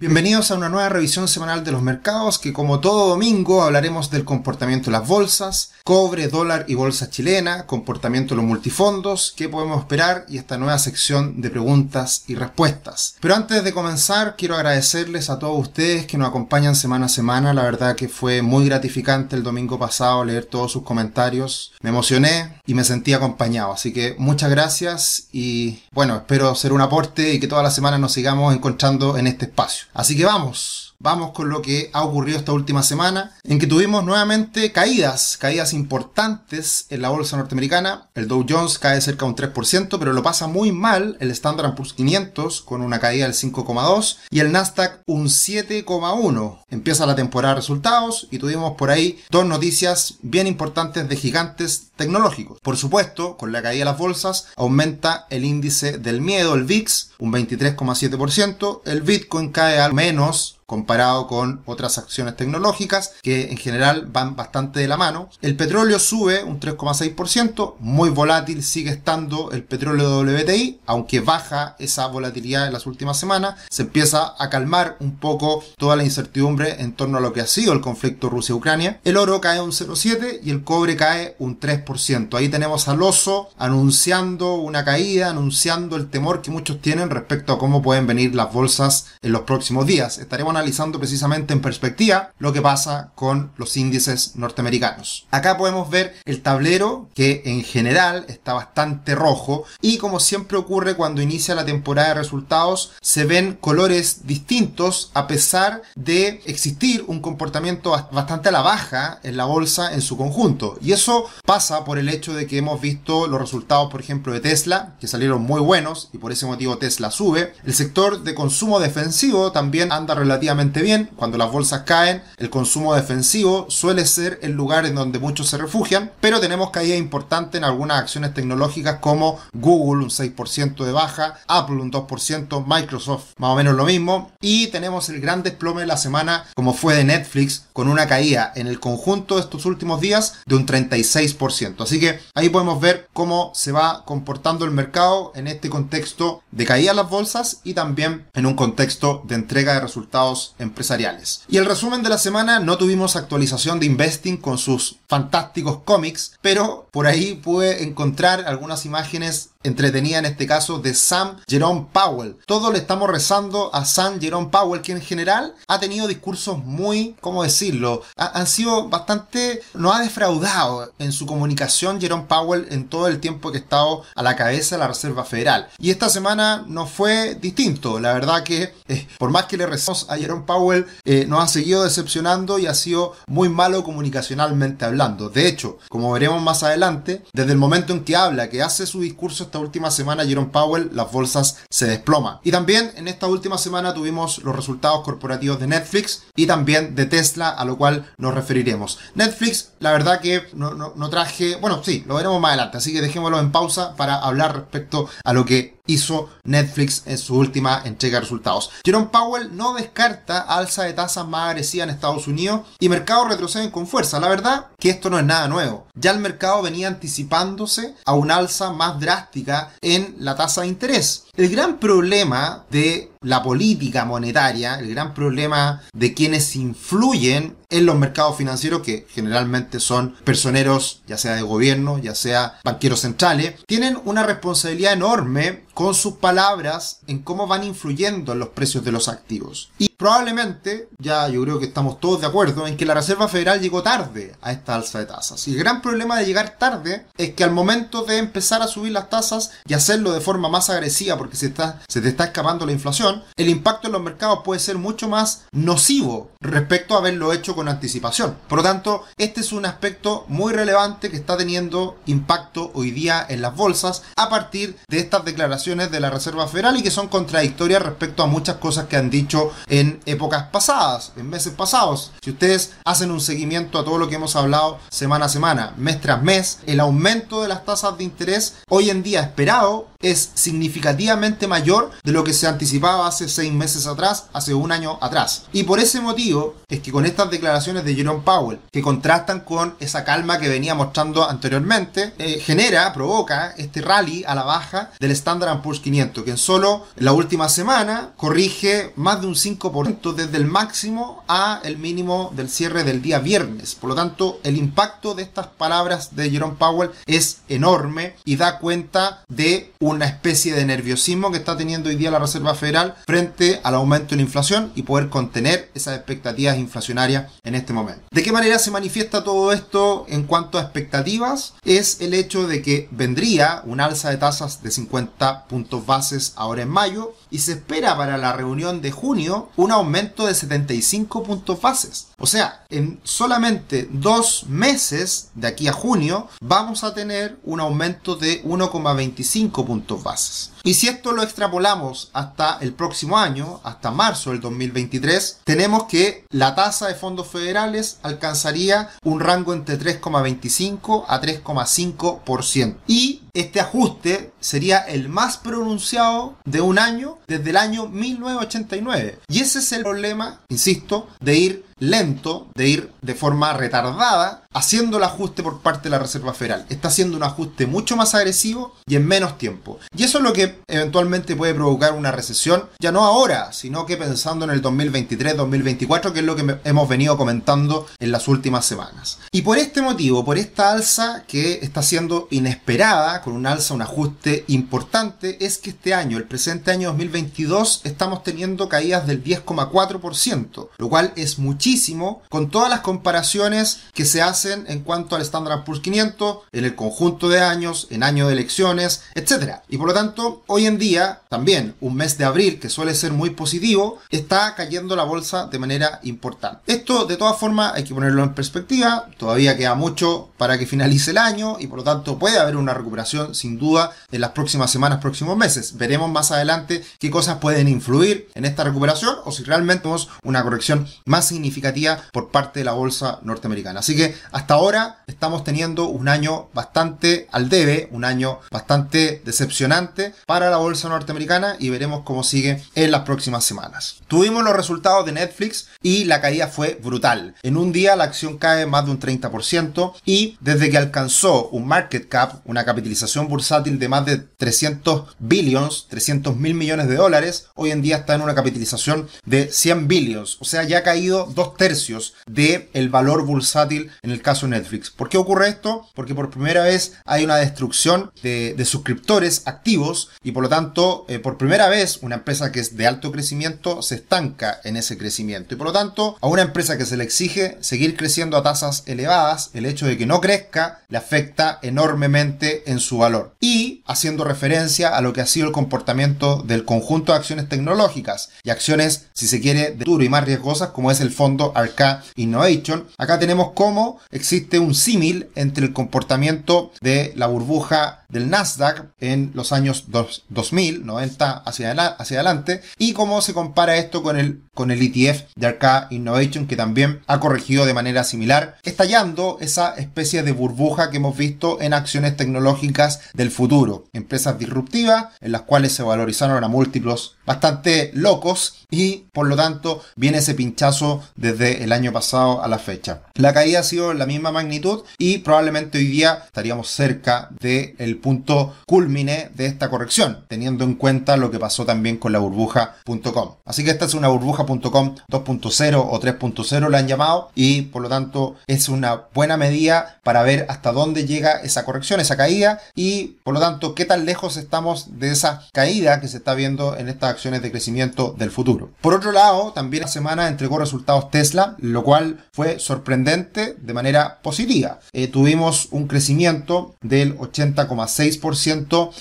Bienvenidos a una nueva revisión semanal de los mercados que como todo domingo hablaremos del comportamiento de las bolsas, cobre, dólar y bolsa chilena, comportamiento de los multifondos, qué podemos esperar y esta nueva sección de preguntas y respuestas. Pero antes de comenzar quiero agradecerles a todos ustedes que nos acompañan semana a semana, la verdad que fue muy gratificante el domingo pasado leer todos sus comentarios, me emocioné y me sentí acompañado, así que muchas gracias y bueno, espero ser un aporte y que toda la semana nos sigamos encontrando en este espacio. Así que vamos, Vamos con lo que ha ocurrido esta última semana, en que tuvimos nuevamente caídas, caídas importantes en la bolsa norteamericana. El Dow Jones cae cerca de un 3%, pero lo pasa muy mal el Standard Poor's 500 con una caída del 5,2 y el Nasdaq un 7,1. Empieza la temporada de resultados y tuvimos por ahí dos noticias bien importantes de gigantes tecnológicos. Por supuesto, con la caída de las bolsas aumenta el índice del miedo, el VIX, un 23,7%. El Bitcoin cae al menos comparado con otras acciones tecnológicas que en general van bastante de la mano. El petróleo sube un 3,6%, muy volátil sigue estando el petróleo WTI, aunque baja esa volatilidad en las últimas semanas, se empieza a calmar un poco toda la incertidumbre en torno a lo que ha sido el conflicto Rusia-Ucrania. El oro cae un 0,7 y el cobre cae un 3%. Ahí tenemos al oso anunciando una caída, anunciando el temor que muchos tienen respecto a cómo pueden venir las bolsas en los próximos días. Estaremos analizando precisamente en perspectiva lo que pasa con los índices norteamericanos. Acá podemos ver el tablero que en general está bastante rojo y como siempre ocurre cuando inicia la temporada de resultados se ven colores distintos a pesar de existir un comportamiento bastante a la baja en la bolsa en su conjunto y eso pasa por el hecho de que hemos visto los resultados por ejemplo de Tesla que salieron muy buenos y por ese motivo Tesla sube el sector de consumo defensivo también anda relativamente bien. Cuando las bolsas caen, el consumo defensivo suele ser el lugar en donde muchos se refugian, pero tenemos caída importante en algunas acciones tecnológicas como Google un 6% de baja, Apple un 2%, Microsoft más o menos lo mismo, y tenemos el gran desplome de la semana como fue de Netflix con una caída en el conjunto de estos últimos días de un 36%. Así que ahí podemos ver cómo se va comportando el mercado en este contexto de caída en las bolsas y también en un contexto de entrega de resultados empresariales. Y el resumen de la semana, no tuvimos actualización de Investing con sus fantásticos cómics, pero por ahí pude encontrar algunas imágenes entretenida en este caso de Sam Jerome Powell. Todos le estamos rezando a Sam Jerome Powell, que en general ha tenido discursos muy, ¿cómo decirlo? han sido bastante, no ha defraudado en su comunicación Jerome Powell en todo el tiempo que ha estado a la cabeza de la Reserva Federal. Y esta semana no fue distinto. La verdad que eh, por más que le rezamos a Jerome Powell, eh, nos ha seguido decepcionando y ha sido muy malo comunicacionalmente hablando. De hecho, como veremos más adelante, desde el momento en que habla, que hace su discurso esta última semana Jerome Powell, las bolsas se desploman. Y también en esta última semana tuvimos los resultados corporativos de Netflix y también de Tesla, a lo cual nos referiremos. Netflix, la verdad que no, no traje, bueno, sí, lo veremos más adelante, así que dejémoslo en pausa para hablar respecto a lo que hizo Netflix en su última entrega de resultados. Jerome Powell no descarta alza de tasas más agresiva en Estados Unidos y mercados retroceden con fuerza. La verdad que esto no es nada nuevo. Ya el mercado venía anticipándose a una alza más drástica en la tasa de interés. El gran problema de la política monetaria, el gran problema de quienes influyen en los mercados financieros, que generalmente son personeros, ya sea de gobierno, ya sea banqueros centrales, tienen una responsabilidad enorme con sus palabras en cómo van influyendo en los precios de los activos. Y probablemente, ya yo creo que estamos todos de acuerdo, en que la Reserva Federal llegó tarde a esta alza de tasas. Y el gran problema de llegar tarde es que al momento de empezar a subir las tasas y hacerlo de forma más agresiva, porque se, está, se te está escapando la inflación, el impacto en los mercados puede ser mucho más nocivo respecto a haberlo hecho con anticipación. Por lo tanto, este es un aspecto muy relevante que está teniendo impacto hoy día en las bolsas a partir de estas declaraciones de la Reserva Federal y que son contradictorias respecto a muchas cosas que han dicho en épocas pasadas, en meses pasados. Si ustedes hacen un seguimiento a todo lo que hemos hablado semana a semana, mes tras mes, el aumento de las tasas de interés hoy en día esperado es significativamente mayor de lo que se anticipaba hace seis meses atrás, hace un año atrás. Y por ese motivo es que con estas declaraciones de Jerome Powell, que contrastan con esa calma que venía mostrando anteriormente, eh, genera, provoca este rally a la baja del Standard Poor's 500, que en solo la última semana corrige más de un 5% desde el máximo a el mínimo del cierre del día viernes. Por lo tanto, el impacto de estas palabras de Jerome Powell es enorme y da cuenta de una especie de nerviosismo que está teniendo hoy día la Reserva Federal frente al aumento de la inflación y poder contener esas expectativas inflacionarias en este momento. ¿De qué manera se manifiesta todo esto en cuanto a expectativas? Es el hecho de que vendría un alza de tasas de 50 puntos bases ahora en mayo y se espera para la reunión de junio un aumento de 75 puntos bases. O sea, en solamente dos meses de aquí a junio vamos a tener un aumento de 1,25 puntos bases. Y si esto lo extrapolamos hasta el próximo año, hasta marzo del 2023, tenemos que la tasa de fondos federales alcanzaría un rango entre 3,25 a 3,5%. Y este ajuste sería el más pronunciado de un año desde el año 1989. Y ese es el problema, insisto, de ir lento, de ir de forma retardada, haciendo el ajuste por parte de la Reserva Federal. Está haciendo un ajuste mucho más agresivo y en menos tiempo. Y eso es lo que eventualmente puede provocar una recesión, ya no ahora, sino que pensando en el 2023-2024, que es lo que hemos venido comentando en las últimas semanas. Y por este motivo, por esta alza que está siendo inesperada, con un alza, un ajuste importante, es que este año, el presente año 2022, estamos teniendo caídas del 10,4%, lo cual es muchísimo con todas las comparaciones que se hacen en cuanto al Standard Poor's 500 en el conjunto de años, en año de elecciones, etc. Y por lo tanto, hoy en día, también un mes de abril que suele ser muy positivo, está cayendo la bolsa de manera importante. Esto, de todas formas, hay que ponerlo en perspectiva, todavía queda mucho para que finalice el año y por lo tanto puede haber una recuperación sin duda en las próximas semanas, próximos meses. Veremos más adelante qué cosas pueden influir en esta recuperación o si realmente tenemos una corrección más significativa por parte de la bolsa norteamericana. Así que hasta ahora estamos teniendo un año bastante al debe, un año bastante decepcionante para la bolsa norteamericana y veremos cómo sigue en las próximas semanas. Tuvimos los resultados de Netflix y la caída fue brutal. En un día la acción cae más de un 30% y desde que alcanzó un market cap, una capitalización bursátil de más de 300 billions, 300 mil millones de dólares, hoy en día está en una capitalización de 100 billions, o sea, ya ha caído dos tercios del el valor bursátil en el caso Netflix. ¿Por qué ocurre esto? Porque por primera vez hay una destrucción de, suscriptores activos y por lo tanto, eh, por primera vez, una empresa que es de alto crecimiento se estanca en ese crecimiento. Y por lo tanto, a una empresa que se le exige seguir creciendo a tasas elevadas, el hecho de que no crezca le afecta enormemente en su valor. Y haciendo referencia a lo que ha sido el comportamiento del conjunto de acciones tecnológicas y acciones, si se quiere, de duro y más riesgosas, como es el fondo Arca Innovation, acá tenemos cómo existe un símil entre el comportamiento de la burbuja del Nasdaq en los años 2000, 90 hacia, adelante, y cómo se compara esto con el, con el ETF de Arca Innovation, que también ha corregido de manera similar, estallando esa especie de burbuja que hemos visto en acciones tecnológicas del futuro, empresas disruptivas en las cuales se valorizaron a múltiplos bastante locos y por lo tanto viene ese pinchazo desde el año pasado a la fecha. La caída ha sido la misma magnitud y probablemente hoy día estaríamos cerca del punto culmine de esta corrección, teniendo en cuenta lo que pasó también con la burbuja.com. Así que esta es una burbuja.com 2.0 o 3.0 la han llamado y por lo tanto es una buena medida para ver hasta dónde llega esa corrección, esa caída y por lo tanto qué tan lejos estamos de esa caída que se está viendo en estas acciones de crecimiento del futuro. Por otro lado, también la semana entregó resultados Tesla, lo cual fue sorprendente de manera positiva. Eh, tuvimos un crecimiento del 80,6%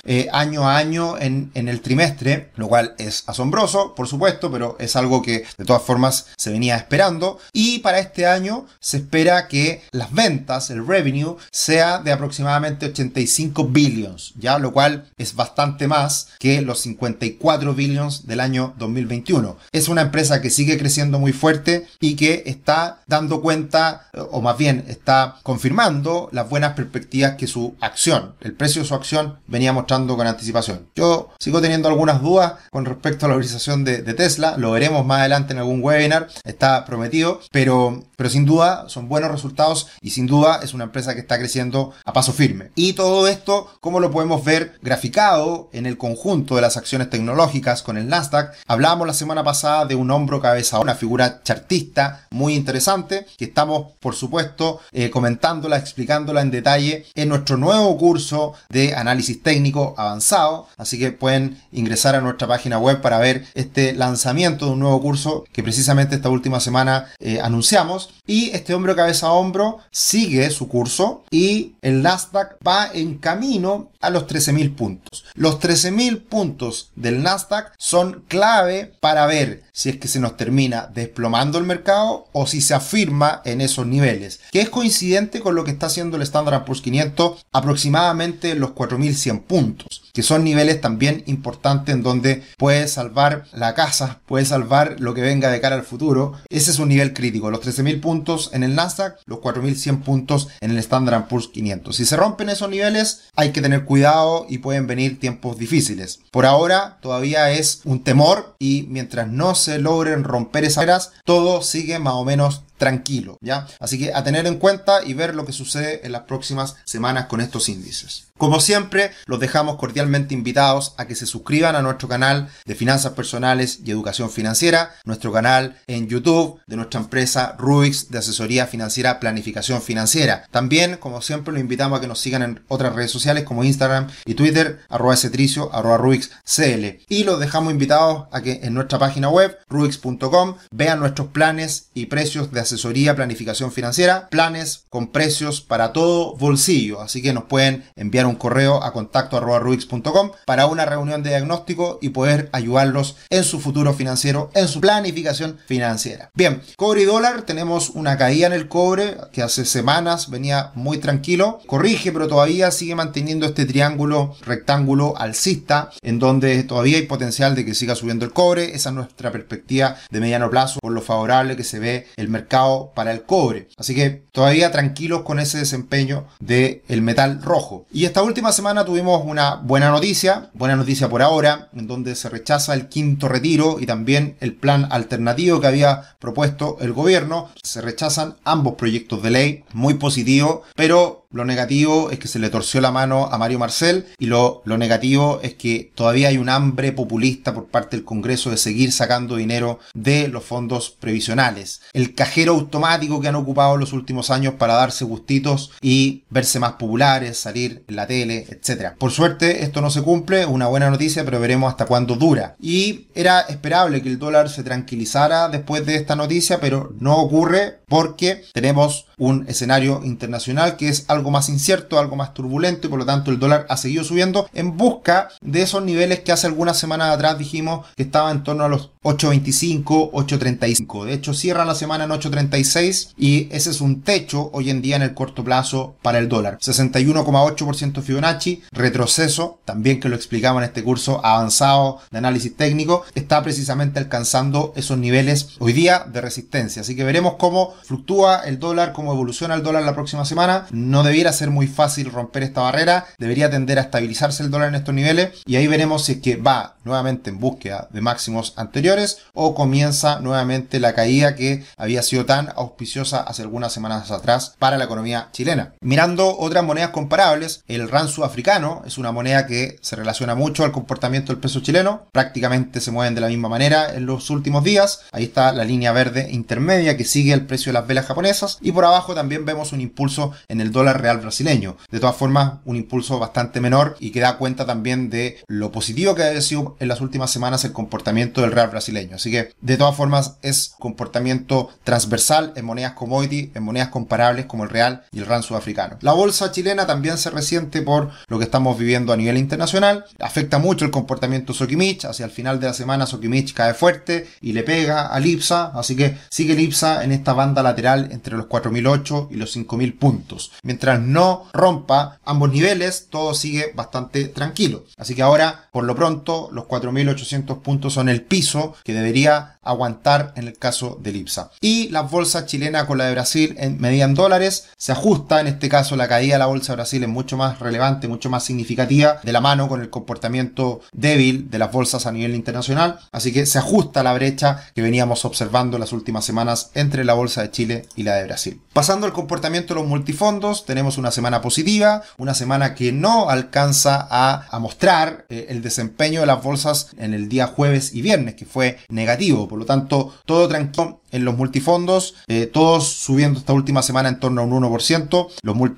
eh, año a año en, en el trimestre, lo cual es asombroso, por supuesto, pero es algo que de todas formas se venía esperando. Y para este año se espera que las ventas, el revenue, sea de aproximadamente 85 billions, ya lo cual es bastante más que los 54 billions del año 2021. Es una empresa que sigue creciendo muy fuerte y que está dando cuenta, o más bien está confirmando las buenas perspectivas que su acción, el precio su acción venía mostrando con anticipación. Yo sigo teniendo algunas dudas con respecto a la organización de, de Tesla, lo veremos más adelante en algún webinar, está prometido, pero, pero sin duda son buenos resultados y sin duda es una empresa que está creciendo a paso firme. Y todo esto, ¿cómo lo podemos ver graficado en el conjunto de las acciones tecnológicas con el Nasdaq? Hablábamos la semana pasada de un hombro cabeza, una figura chartista muy interesante que estamos, por supuesto, eh, comentándola, explicándola en detalle en nuestro nuevo curso de análisis técnico avanzado. Así que pueden ingresar a nuestra página web para ver este lanzamiento de un nuevo curso que precisamente esta última semana eh, anunciamos. Y este hombro cabeza a hombro sigue su curso y el Nasdaq va en camino a los 13.000 puntos. Los 13.000 puntos del Nasdaq son clave para ver si es que se nos termina desplomando el mercado o si se afirma en esos niveles, que es coincidente con lo que está haciendo el Standard Poor's 500 aproximadamente los 4.100 puntos, que son niveles también importantes en donde puede salvar la casa, puede salvar lo que venga de cara al futuro. Ese es un nivel crítico, los 13.000 puntos en el Nasdaq, los 4.100 puntos en el Standard Poor's 500. Si se rompen esos niveles, hay que tener cuidado y pueden venir tiempos difíciles. Por ahora todavía es un temor y mientras no se logren romper esas barreras, todo sigue más o menos tranquilo, ¿ya? Así que a tener en cuenta y ver lo que sucede en las próximas semanas con estos índices. Como siempre, los dejamos cordialmente invitados a que se suscriban a nuestro canal de finanzas personales y educación financiera, nuestro canal en YouTube de nuestra empresa Ruix de asesoría financiera, planificación financiera. También, como siempre, los invitamos a que nos sigan en otras redes sociales como Instagram y Twitter, arroba cetricio, arroba ruixcl. Y los dejamos invitados a que en nuestra página web, ruix.com, vean nuestros planes y precios de asesoría, planificación financiera, planes con precios para todo bolsillo. Así que nos pueden enviar un correo a contacto arroba para una reunión de diagnóstico y poder ayudarlos en su futuro financiero, en su planificación financiera. Bien, cobre y dólar, tenemos una caída en el cobre que hace semanas venía muy tranquilo, corrige pero todavía sigue manteniendo este triángulo rectángulo alcista en donde todavía hay potencial de que siga subiendo el cobre, esa es nuestra perspectiva de mediano plazo por lo favorable que se ve el mercado para el cobre. Así que todavía tranquilos con ese desempeño del el metal rojo. Y esta última semana tuvimos una buena noticia, buena noticia por ahora, en donde se rechaza el quinto retiro y también el plan alternativo que había propuesto el gobierno. Se rechazan ambos proyectos de ley, muy positivo, pero lo negativo es que se le torció la mano a Mario Marcel y lo, lo, negativo es que todavía hay un hambre populista por parte del Congreso de seguir sacando dinero de los fondos previsionales. El cajero automático que han ocupado los últimos años para darse gustitos y verse más populares, salir en la tele, etc. Por suerte esto no se cumple, una buena noticia, pero veremos hasta cuándo dura. Y era esperable que el dólar se tranquilizara después de esta noticia, pero no ocurre porque tenemos un escenario internacional que es algo más incierto, algo más turbulento y por lo tanto el dólar ha seguido subiendo en busca de esos niveles que hace algunas semanas atrás dijimos que estaba en torno a los 8.25, 8.35. De hecho cierra la semana en 8.36 y ese es un techo hoy en día en el corto plazo para el dólar. 61,8% Fibonacci, retroceso, también que lo explicamos en este curso avanzado de análisis técnico, está precisamente alcanzando esos niveles hoy día de resistencia. Así que veremos cómo fluctúa el dólar, cómo evoluciona el dólar la próxima semana. No debiera ser muy fácil romper esta barrera, debería tender a estabilizarse el dólar en estos niveles y ahí veremos si es que va nuevamente en búsqueda de máximos anteriores o comienza nuevamente la caída que había sido tan auspiciosa hace algunas semanas atrás para la economía chilena. Mirando otras monedas comparables, el RAN sudafricano es una moneda que se relaciona mucho al comportamiento del peso chileno, prácticamente se mueven de la misma manera en los últimos días. Ahí está la línea verde intermedia que sigue el precio de las velas japonesas y por abajo también vemos un impulso en el dólar real brasileño. De todas formas, un impulso bastante menor y que da cuenta también de lo positivo que ha sido en las últimas semanas el comportamiento del real brasileño Así que de todas formas es comportamiento transversal en monedas commodity, en monedas comparables como el real y el rand sudafricano. La bolsa chilena también se resiente por lo que estamos viviendo a nivel internacional. Afecta mucho el comportamiento Sokimich. Hacia el final de la semana Sokimich cae fuerte y le pega al IPSA. Así que sigue el en esta banda lateral entre los 4.008 y los 5.000 puntos. Mientras no rompa ambos niveles, todo sigue bastante tranquilo. Así que ahora, por lo pronto, los 4.800 puntos son el piso que debería aguantar en el caso del IPSA. Y la bolsa chilena con la de Brasil en medida dólares se ajusta, en este caso la caída de la bolsa de Brasil es mucho más relevante, mucho más significativa, de la mano con el comportamiento débil de las bolsas a nivel internacional, así que se ajusta la brecha que veníamos observando las últimas semanas entre la bolsa de Chile y la de Brasil. Pasando al comportamiento de los multifondos, tenemos una semana positiva, una semana que no alcanza a, mostrar eh, el desempeño de las bolsas en el día jueves y viernes, que fue negativo. Por lo tanto, todo tranquilo en los multifondos, eh, todos subiendo esta última semana en torno a un 1%.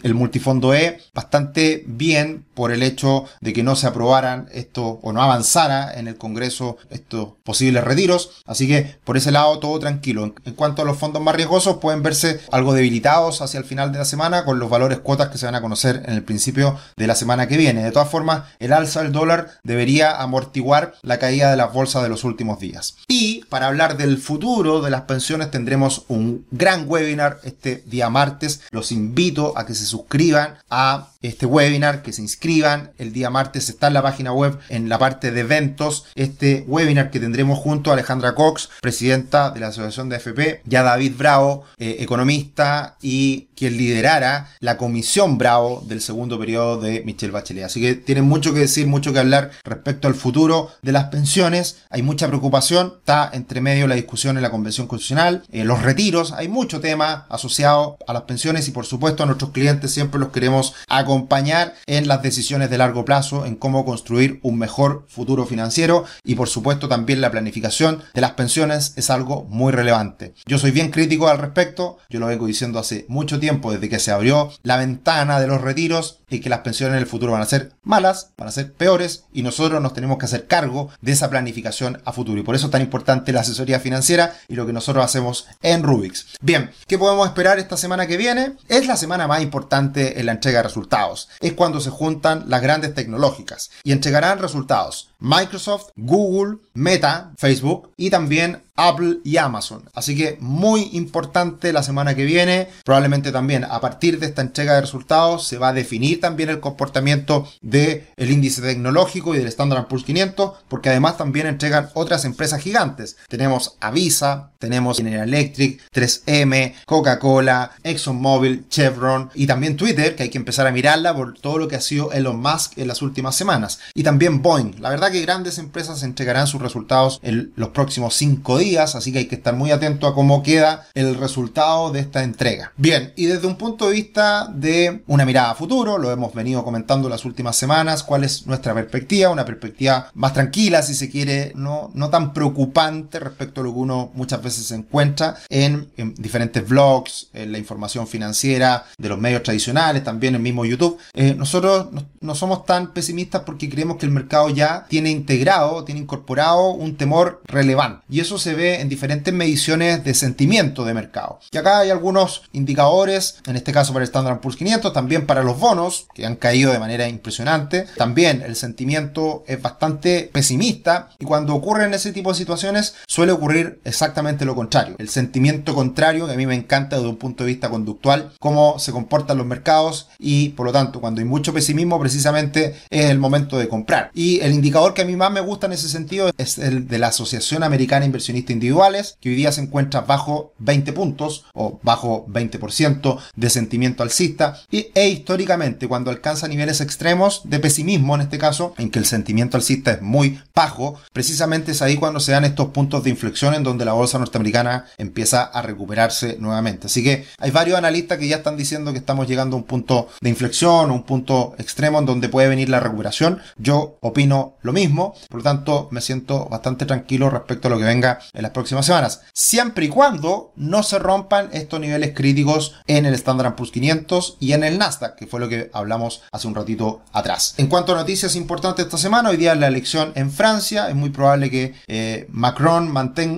el multifondo E bastante bien por el hecho de que no se aprobaran esto o no avanzara en el Congreso estos posibles retiros. Así que por ese lado todo tranquilo. En, cuanto a los fondos más riesgosos, pueden verse algo debilitados hacia el final de la semana con los valores cuotas que se van a conocer en el principio de la semana que viene. De todas formas, el alza del dólar debería amortiguar la caída de las bolsas de los últimos días. Y para hablar del futuro de las pensiones, tendremos un gran webinar este día martes. Los invito a que se suscriban a este webinar, que se inscriban. El día martes está en la página web, en la parte de eventos, este webinar que tendremos junto a Alejandra Cox, presidenta de la Asociación de FP, ya David Bravo, eh, economista y quien liderara la comisión Bravo del segundo periodo de Michelle Bachelet. Así que tienen mucho que decir, mucho que hablar respecto al futuro de las pensiones. Hay mucha preocupación, está entre medio la discusión en la Convención Constitucional, eh, los retiros, hay mucho tema asociado a las pensiones y por supuesto a nuestros clientes siempre los queremos acompañar acompañar en las decisiones de largo plazo, en cómo construir un mejor futuro financiero y por supuesto también la planificación de las pensiones es algo muy relevante. Yo soy bien crítico al respecto, yo lo vengo diciendo hace mucho tiempo desde que se abrió la ventana de los retiros y que las pensiones en el futuro van a ser malas, van a ser peores y nosotros nos tenemos que hacer cargo de esa planificación a futuro y por eso es tan importante la asesoría financiera y lo que nosotros hacemos en Rubix. Bien, ¿qué podemos esperar esta semana que viene? Es la semana más importante en la entrega de resultados es cuando se juntan las grandes tecnológicas y entregarán resultados Microsoft, Google, Meta, Facebook y también Apple y Amazon. Así que muy importante la semana que viene. Probablemente también a partir de esta entrega de resultados se va a definir también el comportamiento del el índice tecnológico y del Standard Poor's 500 porque además también entregan otras empresas gigantes. Tenemos Avisa, tenemos General Electric, 3M, Coca-Cola, ExxonMobil, Chevron y también Twitter que hay que empezar a mirarla por todo lo que ha sido Elon Musk en las últimas semanas. Y también Boeing. La verdad que grandes empresas entregarán sus resultados en los próximos cinco días, así que hay que estar muy atento a cómo queda el resultado de esta entrega. Bien, y desde un punto de vista de una mirada a futuro, lo hemos venido comentando las últimas semanas, cuál es nuestra perspectiva, una perspectiva más tranquila, si se quiere, no, no tan preocupante respecto a lo que uno muchas veces se encuentra en, diferentes blogs, en la información financiera de los medios tradicionales, también en mismo YouTube. Eh, nosotros no, no somos tan pesimistas porque creemos que el mercado ya tiene tiene integrado, tiene incorporado un temor relevante. Y eso se ve en diferentes mediciones de sentimiento de mercado. Y acá hay algunos indicadores, en este caso para el Standard Poor's 500, también para los bonos, que han caído de manera impresionante. También el sentimiento es bastante pesimista y cuando ocurren ese tipo de situaciones suele ocurrir exactamente lo contrario. El sentimiento contrario, que a mí me encanta desde un punto de vista conductual, cómo se comportan los mercados y por lo tanto cuando hay mucho pesimismo precisamente es el momento de comprar. Y el indicador que a mí más me gusta en ese sentido es el de la Asociación Americana Inversionistas Individuales, que hoy día se encuentra bajo 20 puntos o bajo 20% de sentimiento alcista y, e históricamente cuando alcanza niveles extremos de pesimismo en este caso, en que el sentimiento alcista es muy bajo, precisamente es ahí cuando se dan estos puntos de inflexión en donde la bolsa norteamericana empieza a recuperarse nuevamente. Así que hay varios analistas que ya están diciendo que estamos llegando a un punto de inflexión, un punto extremo en donde puede venir la recuperación. Yo opino lo mismo por lo tanto me siento bastante tranquilo respecto a lo que venga en las próximas semanas, siempre y cuando no se rompan estos niveles críticos en el Standard Poor's 500 y en el Nasdaq, que fue lo que hablamos hace un ratito atrás. En cuanto a noticias importantes esta semana, hoy día la elección en Francia, es muy probable que eh, Macron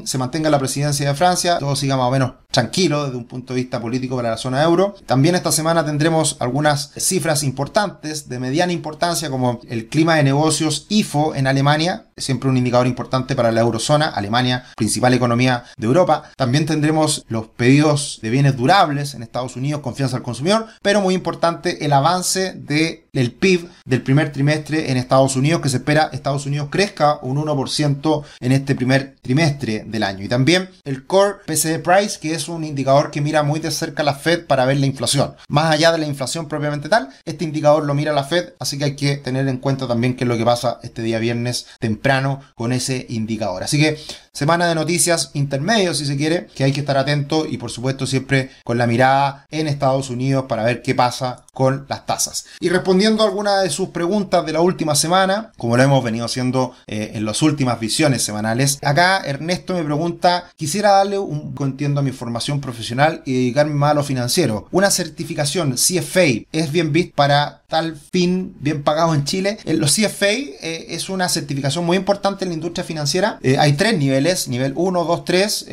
se mantenga la presidencia de Francia, todo siga más o menos tranquilo desde un punto de vista político para la zona euro. También esta semana tendremos algunas cifras importantes de mediana importancia como el clima de negocios IFO en Alemania, siempre un indicador importante para la eurozona, Alemania, principal economía de Europa. También tendremos los pedidos de bienes durables en Estados Unidos, confianza al consumidor, pero muy importante el avance del PIB del primer trimestre en Estados Unidos, que se espera Estados Unidos crezca un 1% en este primer trimestre del año. Y también el Core PCE Price, que es un indicador que mira muy de cerca la Fed para ver la inflación. Más allá de la inflación propiamente tal, este indicador lo mira la Fed, así que hay que tener en cuenta también qué es lo que pasa este día viernes temprano con ese indicador. Así que semana de noticias intermedios, si se quiere, que hay que estar atento y por supuesto siempre con la mirada en Estados Unidos para ver qué pasa con las tasas. Y respondiendo a algunas de sus preguntas de la última semana, como lo hemos venido haciendo eh, en las últimas visiones semanales, acá Ernesto me pregunta, quisiera darle un contiendo a mi formación profesional y dedicarme más a lo financiero. Una certificación CFA es bien vista para tal fin bien pagado en Chile. Los CFA eh, es una certificación muy importante en la industria financiera. Eh, hay tres niveles, nivel 1, 2, 3.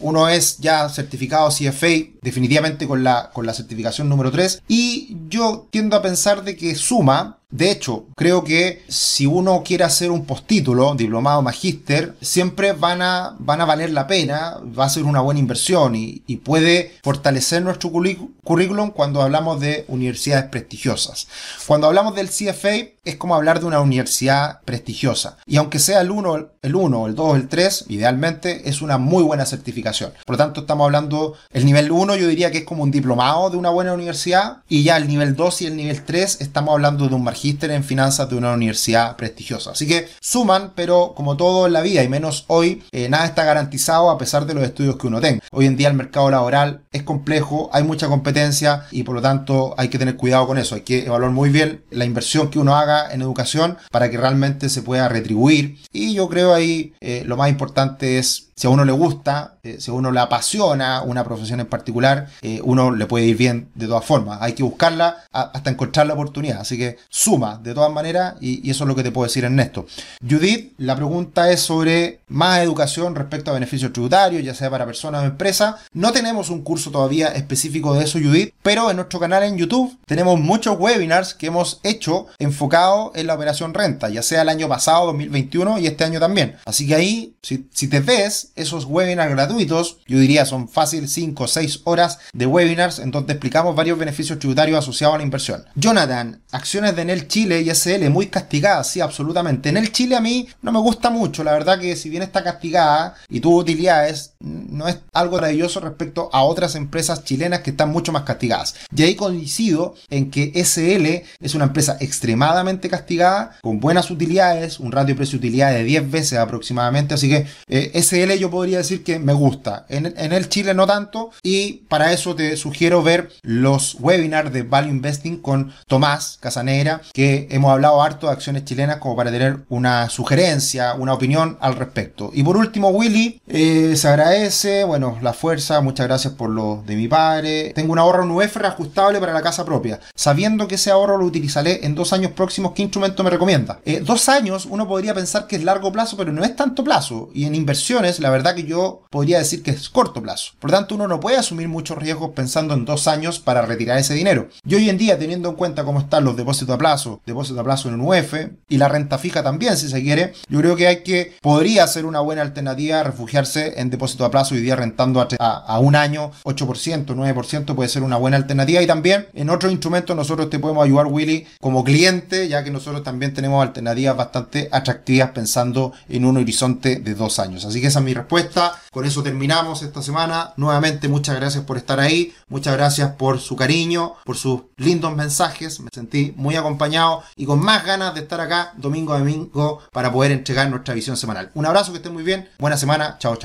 uno es ya certificado CFA definitivamente con la, con la certificación número 3. Y yo tiendo a pensar de que suma de hecho, creo que si uno quiere hacer un postítulo, diplomado, magíster, siempre van a, valer la pena, va a ser una buena inversión y, y puede fortalecer nuestro currículum cuando hablamos de universidades prestigiosas. Cuando hablamos del CFA, es como hablar de una universidad prestigiosa. Y aunque sea el 1, el 1, el 2, el 3, idealmente es una muy buena certificación. Por lo tanto, estamos hablando, el nivel 1 yo diría que es como un diplomado de una buena universidad. Y ya el nivel 2 y el nivel 3 estamos hablando de un magíster en finanzas de una universidad prestigiosa. Así que suman, pero como todo en la vida, y menos hoy, eh, nada está garantizado a pesar de los estudios que uno tenga. Hoy en día el mercado laboral es complejo, hay mucha competencia y por lo tanto hay que tener cuidado con eso. Hay que evaluar muy bien la inversión que uno haga en educación para que realmente se pueda retribuir. Y yo creo ahí eh, lo más importante es si a uno le gusta, eh, si a uno le apasiona una profesión en particular, eh, uno le puede ir bien de todas formas. Hay que buscarla hasta encontrar la oportunidad. Así que suma de todas maneras y, eso es lo que te puedo decir Ernesto. Judith, la pregunta es sobre más educación respecto a beneficios tributarios, ya sea para personas o empresas. No tenemos un curso todavía específico de eso, Judith, pero en nuestro canal en YouTube tenemos muchos webinars que hemos hecho enfocados en la operación renta, ya sea el año pasado, 2021 y este año también. Así que ahí, si, si te ves, esos webinars gratuitos, yo diría son fácil 5 o 6 horas de webinars en donde explicamos varios beneficios tributarios asociados a la inversión. Jonathan, acciones de Enel Chile y SL muy castigadas, sí, absolutamente. Enel Chile a mí no me gusta mucho, la verdad que si bien está castigada y tuvo utilidades, no es algo maravilloso respecto a otras empresas chilenas que están mucho más castigadas. Y ahí coincido en que SL es una empresa extremadamente castigada, con buenas utilidades, un ratio precio-utilidad de 10 veces aproximadamente, así que eh, SL yo podría decir que me gusta. En, el Chile no tanto. Y para eso te sugiero ver los webinars de Value Investing con Tomás Casanegra, que hemos hablado harto de acciones chilenas como para tener una sugerencia, una opinión al respecto. Y por último, Willy, eh, se agradece, bueno, la fuerza, muchas gracias por lo de mi padre. Tengo un ahorro en UF reajustable para la casa propia. Sabiendo que ese ahorro lo utilizaré en dos años próximos, ¿qué instrumento me recomienda? Eh, dos años, uno podría pensar que es largo plazo, pero no es tanto plazo. Y en inversiones, la verdad que yo podría decir que es corto plazo. Por tanto, uno no puede asumir muchos riesgos pensando en dos años para retirar ese dinero. Y hoy en día, teniendo en cuenta cómo están los depósitos a plazo, depósitos a plazo en un UF y la renta fija también, si se quiere, yo creo que hay que, podría ser una buena alternativa refugiarse en depósito a plazo y día rentando a, un año 8%, 9% puede ser una buena alternativa. Y también en otros instrumentos nosotros te podemos ayudar, Willy, como cliente, ya que nosotros también tenemos alternativas bastante atractivas pensando en un horizonte de dos años. Así que esa es mi respuesta. Con eso terminamos esta semana. Nuevamente muchas gracias por estar ahí. Muchas gracias por su cariño, por sus lindos mensajes. Me sentí muy acompañado y con más ganas de estar acá domingo a domingo para poder entregar nuestra visión semanal. Un abrazo, que estén muy bien. Buena semana. Chao, chao.